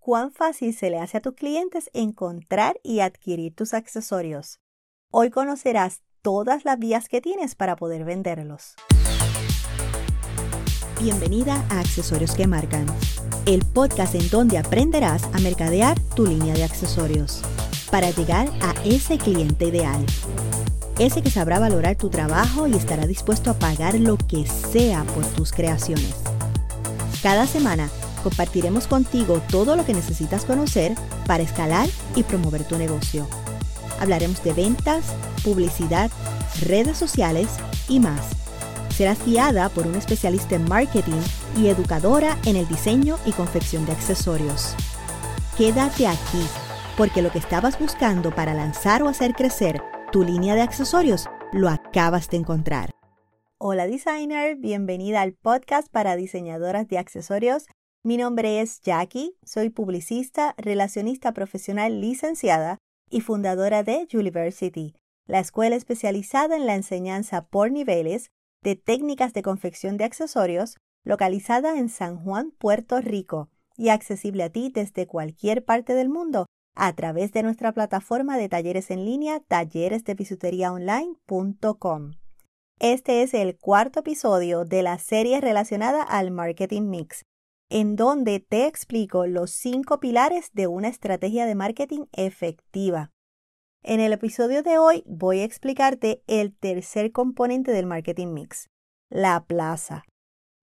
cuán fácil se le hace a tus clientes encontrar y adquirir tus accesorios. Hoy conocerás todas las vías que tienes para poder venderlos. Bienvenida a Accesorios que Marcan, el podcast en donde aprenderás a mercadear tu línea de accesorios para llegar a ese cliente ideal. Ese que sabrá valorar tu trabajo y estará dispuesto a pagar lo que sea por tus creaciones. Cada semana compartiremos contigo todo lo que necesitas conocer para escalar y promover tu negocio. Hablaremos de ventas, publicidad, redes sociales y más. Serás guiada por un especialista en marketing y educadora en el diseño y confección de accesorios. Quédate aquí, porque lo que estabas buscando para lanzar o hacer crecer tu línea de accesorios lo acabas de encontrar. Hola designer, bienvenida al podcast para diseñadoras de accesorios mi nombre es Jackie, soy publicista, relacionista profesional licenciada y fundadora de University, la escuela especializada en la enseñanza por niveles de técnicas de confección de accesorios, localizada en San Juan, Puerto Rico, y accesible a ti desde cualquier parte del mundo a través de nuestra plataforma de talleres en línea talleresdebisuteriaonline.com. Este es el cuarto episodio de la serie relacionada al marketing mix en donde te explico los cinco pilares de una estrategia de marketing efectiva. En el episodio de hoy voy a explicarte el tercer componente del marketing mix, la plaza,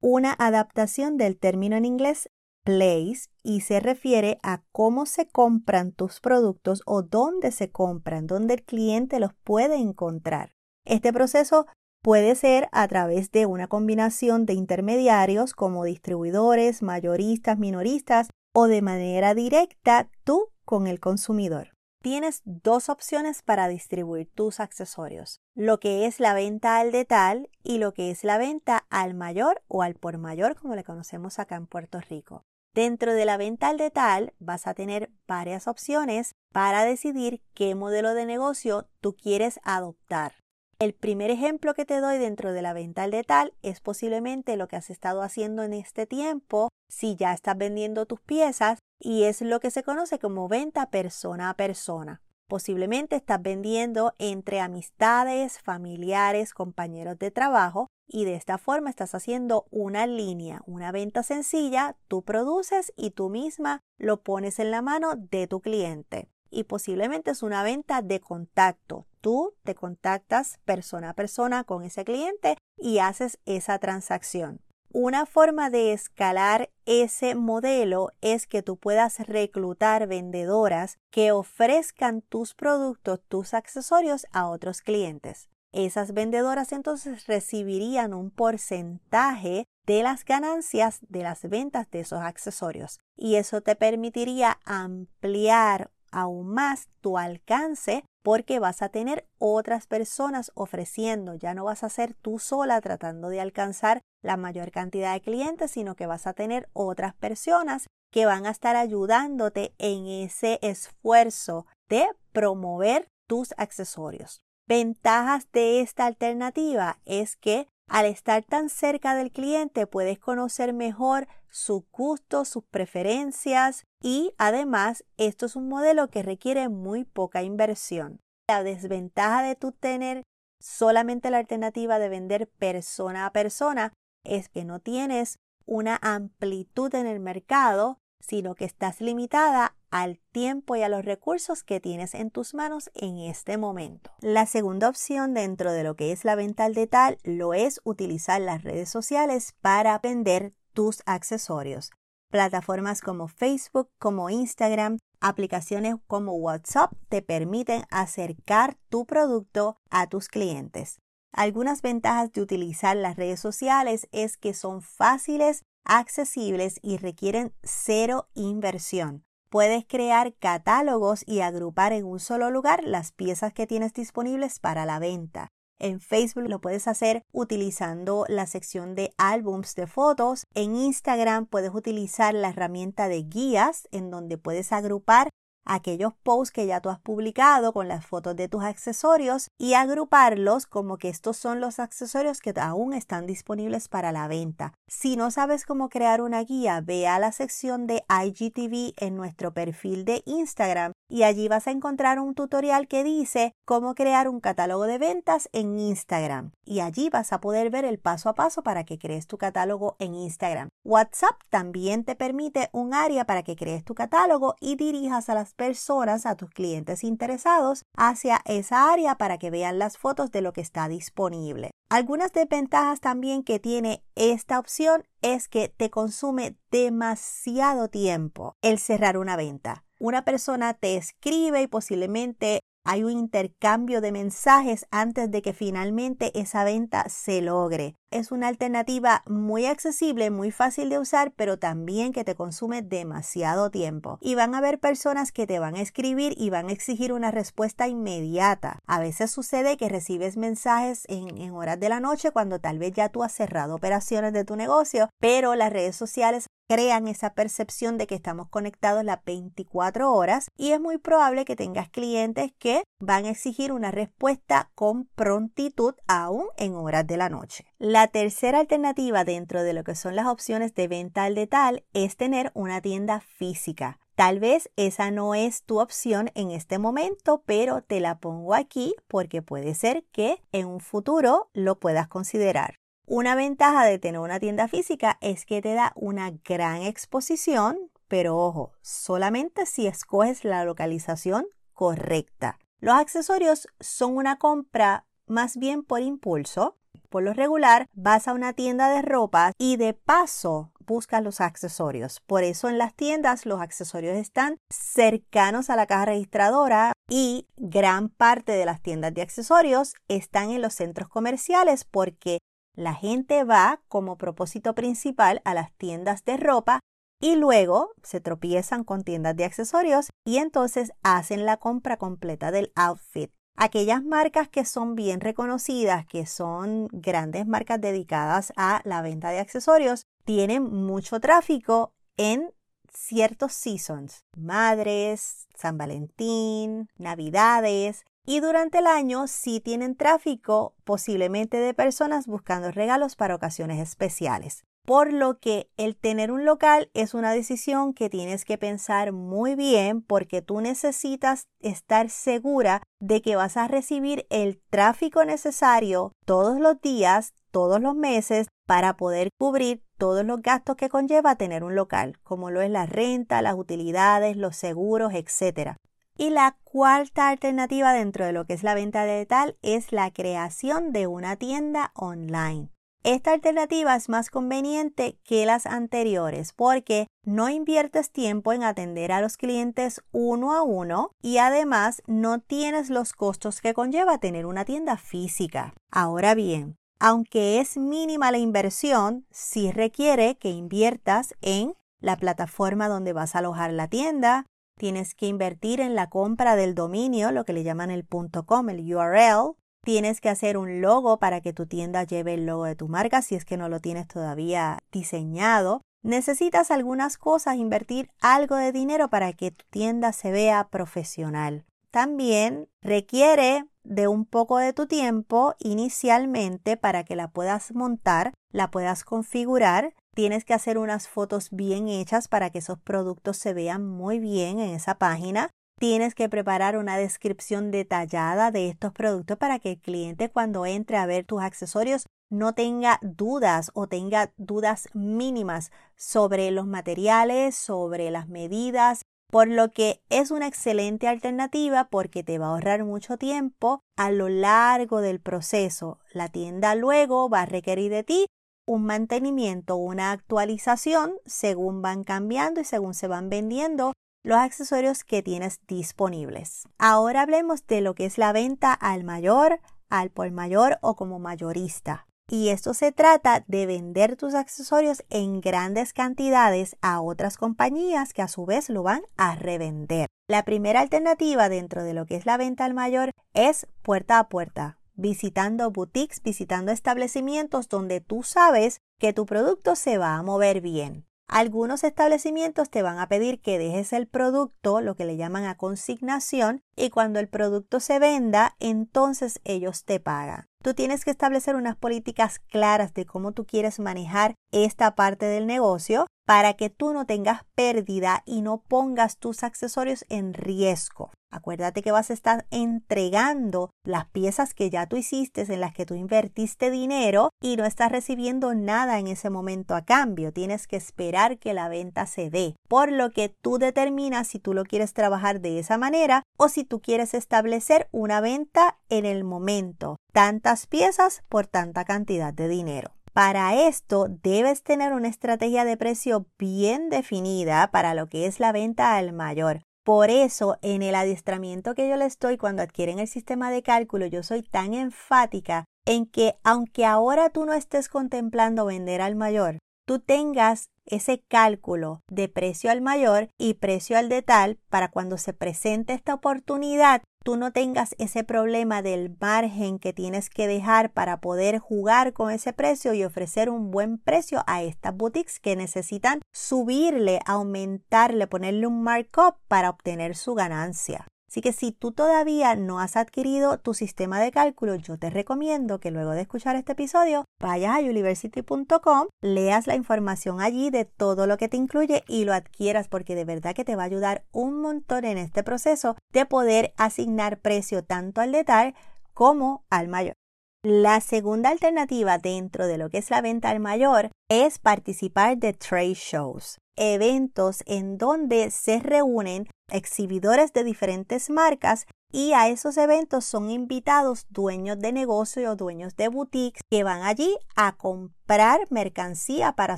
una adaptación del término en inglés place y se refiere a cómo se compran tus productos o dónde se compran, dónde el cliente los puede encontrar. Este proceso Puede ser a través de una combinación de intermediarios como distribuidores, mayoristas, minoristas o de manera directa tú con el consumidor. Tienes dos opciones para distribuir tus accesorios, lo que es la venta al detal y lo que es la venta al mayor o al por mayor como le conocemos acá en Puerto Rico. Dentro de la venta al detal vas a tener varias opciones para decidir qué modelo de negocio tú quieres adoptar. El primer ejemplo que te doy dentro de la venta al detal es posiblemente lo que has estado haciendo en este tiempo si ya estás vendiendo tus piezas y es lo que se conoce como venta persona a persona. Posiblemente estás vendiendo entre amistades, familiares, compañeros de trabajo y de esta forma estás haciendo una línea, una venta sencilla, tú produces y tú misma lo pones en la mano de tu cliente y posiblemente es una venta de contacto. Tú te contactas persona a persona con ese cliente y haces esa transacción. Una forma de escalar ese modelo es que tú puedas reclutar vendedoras que ofrezcan tus productos, tus accesorios a otros clientes. Esas vendedoras entonces recibirían un porcentaje de las ganancias de las ventas de esos accesorios y eso te permitiría ampliar aún más tu alcance porque vas a tener otras personas ofreciendo, ya no vas a ser tú sola tratando de alcanzar la mayor cantidad de clientes, sino que vas a tener otras personas que van a estar ayudándote en ese esfuerzo de promover tus accesorios. Ventajas de esta alternativa es que al estar tan cerca del cliente puedes conocer mejor sus gustos, sus preferencias y además esto es un modelo que requiere muy poca inversión. La desventaja de tu tener solamente la alternativa de vender persona a persona es que no tienes una amplitud en el mercado, sino que estás limitada al tiempo y a los recursos que tienes en tus manos en este momento. La segunda opción dentro de lo que es la venta al detal lo es utilizar las redes sociales para vender tus accesorios. Plataformas como Facebook, como Instagram, aplicaciones como WhatsApp te permiten acercar tu producto a tus clientes. Algunas ventajas de utilizar las redes sociales es que son fáciles, accesibles y requieren cero inversión. Puedes crear catálogos y agrupar en un solo lugar las piezas que tienes disponibles para la venta. En Facebook lo puedes hacer utilizando la sección de álbums de fotos. En Instagram puedes utilizar la herramienta de guías en donde puedes agrupar aquellos posts que ya tú has publicado con las fotos de tus accesorios y agruparlos como que estos son los accesorios que aún están disponibles para la venta. Si no sabes cómo crear una guía, ve a la sección de IGTV en nuestro perfil de Instagram y allí vas a encontrar un tutorial que dice cómo crear un catálogo de ventas en Instagram y allí vas a poder ver el paso a paso para que crees tu catálogo en Instagram. WhatsApp también te permite un área para que crees tu catálogo y dirijas a las personas, a tus clientes interesados hacia esa área para que vean las fotos de lo que está disponible. Algunas desventajas también que tiene esta opción es que te consume demasiado tiempo el cerrar una venta una persona te escribe y posiblemente hay un intercambio de mensajes antes de que finalmente esa venta se logre. Es una alternativa muy accesible, muy fácil de usar, pero también que te consume demasiado tiempo. Y van a haber personas que te van a escribir y van a exigir una respuesta inmediata. A veces sucede que recibes mensajes en, en horas de la noche cuando tal vez ya tú has cerrado operaciones de tu negocio, pero las redes sociales crean esa percepción de que estamos conectados las 24 horas y es muy probable que tengas clientes que van a exigir una respuesta con prontitud aún en horas de la noche. La tercera alternativa dentro de lo que son las opciones de venta al detal es tener una tienda física. Tal vez esa no es tu opción en este momento, pero te la pongo aquí porque puede ser que en un futuro lo puedas considerar. Una ventaja de tener una tienda física es que te da una gran exposición, pero ojo, solamente si escoges la localización correcta. Los accesorios son una compra más bien por impulso, por lo regular, vas a una tienda de ropa y de paso buscas los accesorios. Por eso en las tiendas los accesorios están cercanos a la caja registradora y gran parte de las tiendas de accesorios están en los centros comerciales porque la gente va como propósito principal a las tiendas de ropa y luego se tropiezan con tiendas de accesorios y entonces hacen la compra completa del outfit. Aquellas marcas que son bien reconocidas, que son grandes marcas dedicadas a la venta de accesorios, tienen mucho tráfico en ciertos seasons, madres, San Valentín, Navidades, y durante el año sí tienen tráfico posiblemente de personas buscando regalos para ocasiones especiales por lo que el tener un local es una decisión que tienes que pensar muy bien porque tú necesitas estar segura de que vas a recibir el tráfico necesario todos los días, todos los meses para poder cubrir todos los gastos que conlleva tener un local, como lo es la renta, las utilidades, los seguros, etc. Y la cuarta alternativa dentro de lo que es la venta de tal es la creación de una tienda online. Esta alternativa es más conveniente que las anteriores porque no inviertes tiempo en atender a los clientes uno a uno y además no tienes los costos que conlleva tener una tienda física. Ahora bien, aunque es mínima la inversión, sí requiere que inviertas en la plataforma donde vas a alojar la tienda, tienes que invertir en la compra del dominio, lo que le llaman el .com, el URL, Tienes que hacer un logo para que tu tienda lleve el logo de tu marca si es que no lo tienes todavía diseñado. Necesitas algunas cosas, invertir algo de dinero para que tu tienda se vea profesional. También requiere de un poco de tu tiempo inicialmente para que la puedas montar, la puedas configurar. Tienes que hacer unas fotos bien hechas para que esos productos se vean muy bien en esa página. Tienes que preparar una descripción detallada de estos productos para que el cliente cuando entre a ver tus accesorios no tenga dudas o tenga dudas mínimas sobre los materiales, sobre las medidas, por lo que es una excelente alternativa porque te va a ahorrar mucho tiempo a lo largo del proceso. La tienda luego va a requerir de ti un mantenimiento, una actualización según van cambiando y según se van vendiendo los accesorios que tienes disponibles. Ahora hablemos de lo que es la venta al mayor, al por mayor o como mayorista. Y esto se trata de vender tus accesorios en grandes cantidades a otras compañías que a su vez lo van a revender. La primera alternativa dentro de lo que es la venta al mayor es puerta a puerta, visitando boutiques, visitando establecimientos donde tú sabes que tu producto se va a mover bien. Algunos establecimientos te van a pedir que dejes el producto, lo que le llaman a consignación, y cuando el producto se venda, entonces ellos te pagan. Tú tienes que establecer unas políticas claras de cómo tú quieres manejar esta parte del negocio para que tú no tengas pérdida y no pongas tus accesorios en riesgo. Acuérdate que vas a estar entregando las piezas que ya tú hiciste, en las que tú invertiste dinero y no estás recibiendo nada en ese momento a cambio. Tienes que esperar que la venta se dé. Por lo que tú determinas si tú lo quieres trabajar de esa manera o si tú quieres establecer una venta en el momento. Tantas piezas por tanta cantidad de dinero. Para esto debes tener una estrategia de precio bien definida para lo que es la venta al mayor. Por eso, en el adiestramiento que yo les doy cuando adquieren el sistema de cálculo, yo soy tan enfática en que aunque ahora tú no estés contemplando vender al mayor, tú tengas ese cálculo de precio al mayor y precio al de tal para cuando se presente esta oportunidad tú no tengas ese problema del margen que tienes que dejar para poder jugar con ese precio y ofrecer un buen precio a estas boutiques que necesitan subirle, aumentarle, ponerle un markup para obtener su ganancia. Así que si tú todavía no has adquirido tu sistema de cálculo, yo te recomiendo que luego de escuchar este episodio vayas a university.com, leas la información allí de todo lo que te incluye y lo adquieras porque de verdad que te va a ayudar un montón en este proceso de poder asignar precio tanto al detalle como al mayor. La segunda alternativa dentro de lo que es la venta al mayor es participar de trade shows, eventos en donde se reúnen exhibidores de diferentes marcas y a esos eventos son invitados dueños de negocio o dueños de boutiques que van allí a comprar mercancía para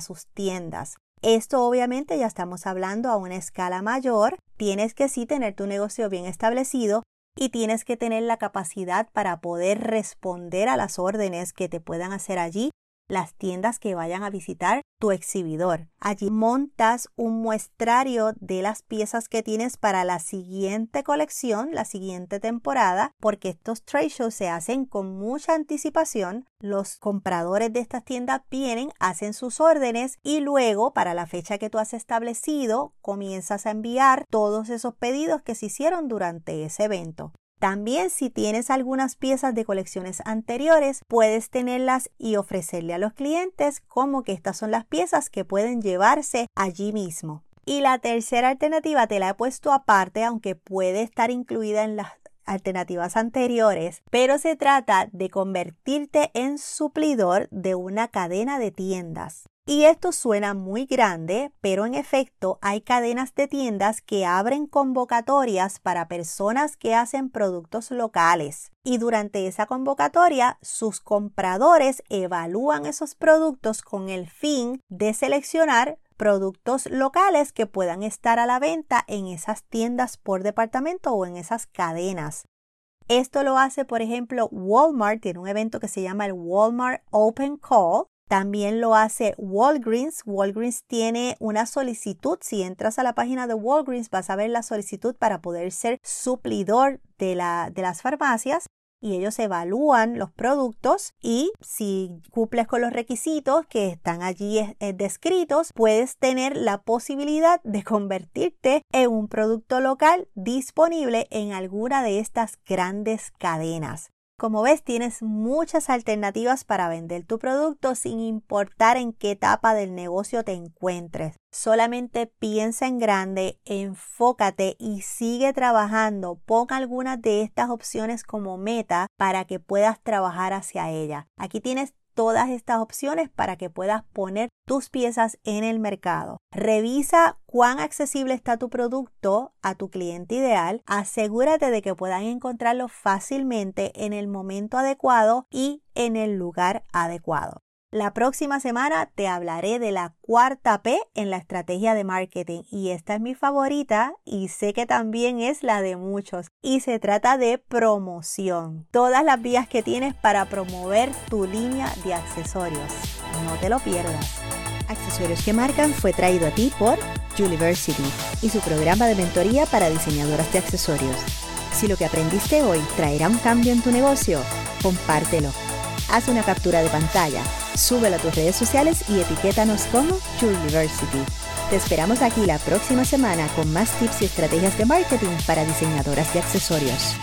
sus tiendas. Esto obviamente ya estamos hablando a una escala mayor. Tienes que sí tener tu negocio bien establecido, y tienes que tener la capacidad para poder responder a las órdenes que te puedan hacer allí las tiendas que vayan a visitar tu exhibidor. Allí montas un muestrario de las piezas que tienes para la siguiente colección, la siguiente temporada, porque estos trade shows se hacen con mucha anticipación. Los compradores de estas tiendas vienen, hacen sus órdenes y luego, para la fecha que tú has establecido, comienzas a enviar todos esos pedidos que se hicieron durante ese evento. También si tienes algunas piezas de colecciones anteriores, puedes tenerlas y ofrecerle a los clientes como que estas son las piezas que pueden llevarse allí mismo. Y la tercera alternativa te la he puesto aparte, aunque puede estar incluida en las alternativas anteriores, pero se trata de convertirte en suplidor de una cadena de tiendas. Y esto suena muy grande, pero en efecto hay cadenas de tiendas que abren convocatorias para personas que hacen productos locales. Y durante esa convocatoria, sus compradores evalúan esos productos con el fin de seleccionar productos locales que puedan estar a la venta en esas tiendas por departamento o en esas cadenas. Esto lo hace, por ejemplo, Walmart, tiene un evento que se llama el Walmart Open Call, también lo hace Walgreens. Walgreens tiene una solicitud. Si entras a la página de Walgreens vas a ver la solicitud para poder ser suplidor de, de las farmacias y ellos evalúan los productos y si cumples con los requisitos que están allí eh, descritos, puedes tener la posibilidad de convertirte en un producto local disponible en alguna de estas grandes cadenas. Como ves, tienes muchas alternativas para vender tu producto sin importar en qué etapa del negocio te encuentres. Solamente piensa en grande, enfócate y sigue trabajando. Pon algunas de estas opciones como meta para que puedas trabajar hacia ella. Aquí tienes todas estas opciones para que puedas poner tus piezas en el mercado. Revisa cuán accesible está tu producto a tu cliente ideal. Asegúrate de que puedan encontrarlo fácilmente en el momento adecuado y en el lugar adecuado. La próxima semana te hablaré de la cuarta P en la estrategia de marketing y esta es mi favorita y sé que también es la de muchos y se trata de promoción. Todas las vías que tienes para promover tu línea de accesorios. No te lo pierdas. Accesorios que marcan fue traído a ti por University y su programa de mentoría para diseñadoras de accesorios. Si lo que aprendiste hoy traerá un cambio en tu negocio, compártelo. Haz una captura de pantalla Súbelo a tus redes sociales y etiquétanos como University. Te esperamos aquí la próxima semana con más tips y estrategias de marketing para diseñadoras de accesorios.